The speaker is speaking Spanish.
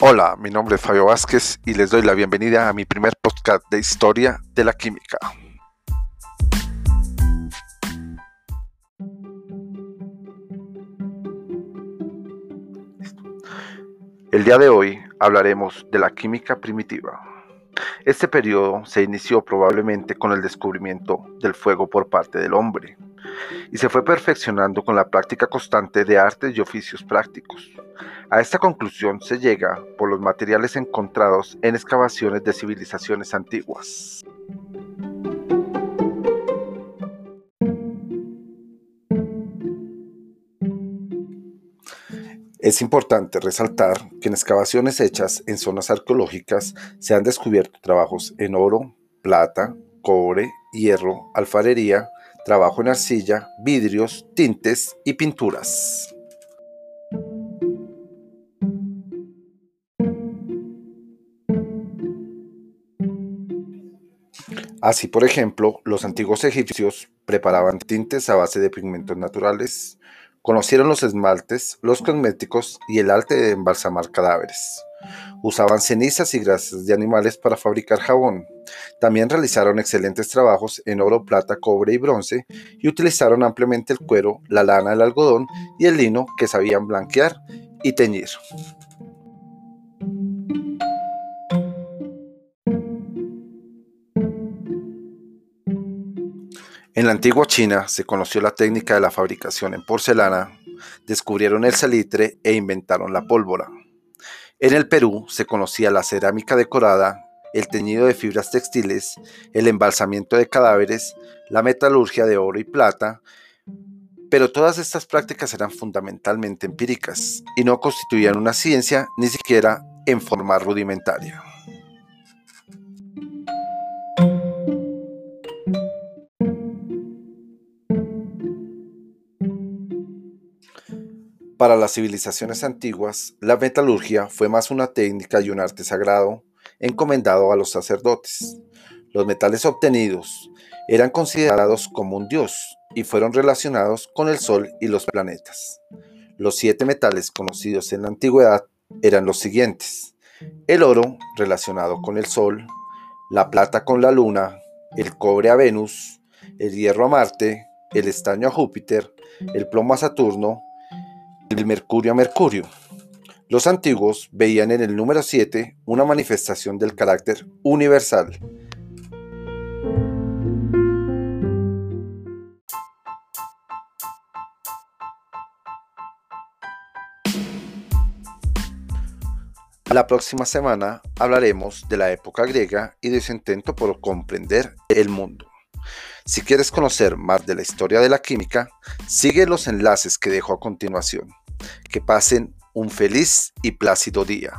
Hola, mi nombre es Fabio Vázquez y les doy la bienvenida a mi primer podcast de historia de la química. El día de hoy hablaremos de la química primitiva. Este periodo se inició probablemente con el descubrimiento del fuego por parte del hombre y se fue perfeccionando con la práctica constante de artes y oficios prácticos. A esta conclusión se llega por los materiales encontrados en excavaciones de civilizaciones antiguas. Es importante resaltar que en excavaciones hechas en zonas arqueológicas se han descubierto trabajos en oro, plata, cobre, hierro, alfarería, trabajo en arcilla, vidrios, tintes y pinturas. Así, por ejemplo, los antiguos egipcios preparaban tintes a base de pigmentos naturales, conocieron los esmaltes, los cosméticos y el arte de embalsamar cadáveres. Usaban cenizas y grasas de animales para fabricar jabón. También realizaron excelentes trabajos en oro, plata, cobre y bronce y utilizaron ampliamente el cuero, la lana, el algodón y el lino que sabían blanquear y teñir. En la antigua China se conoció la técnica de la fabricación en porcelana, descubrieron el salitre e inventaron la pólvora. En el Perú se conocía la cerámica decorada, el teñido de fibras textiles, el embalsamiento de cadáveres, la metalurgia de oro y plata, pero todas estas prácticas eran fundamentalmente empíricas y no constituían una ciencia ni siquiera en forma rudimentaria. Para las civilizaciones antiguas, la metalurgia fue más una técnica y un arte sagrado encomendado a los sacerdotes. Los metales obtenidos eran considerados como un dios y fueron relacionados con el sol y los planetas. Los siete metales conocidos en la antigüedad eran los siguientes. El oro relacionado con el sol, la plata con la luna, el cobre a Venus, el hierro a Marte, el estaño a Júpiter, el plomo a Saturno, el Mercurio a Mercurio. Los antiguos veían en el número 7 una manifestación del carácter universal. La próxima semana hablaremos de la época griega y de su intento por comprender el mundo. Si quieres conocer más de la historia de la química, sigue los enlaces que dejo a continuación. Que pasen un feliz y plácido día.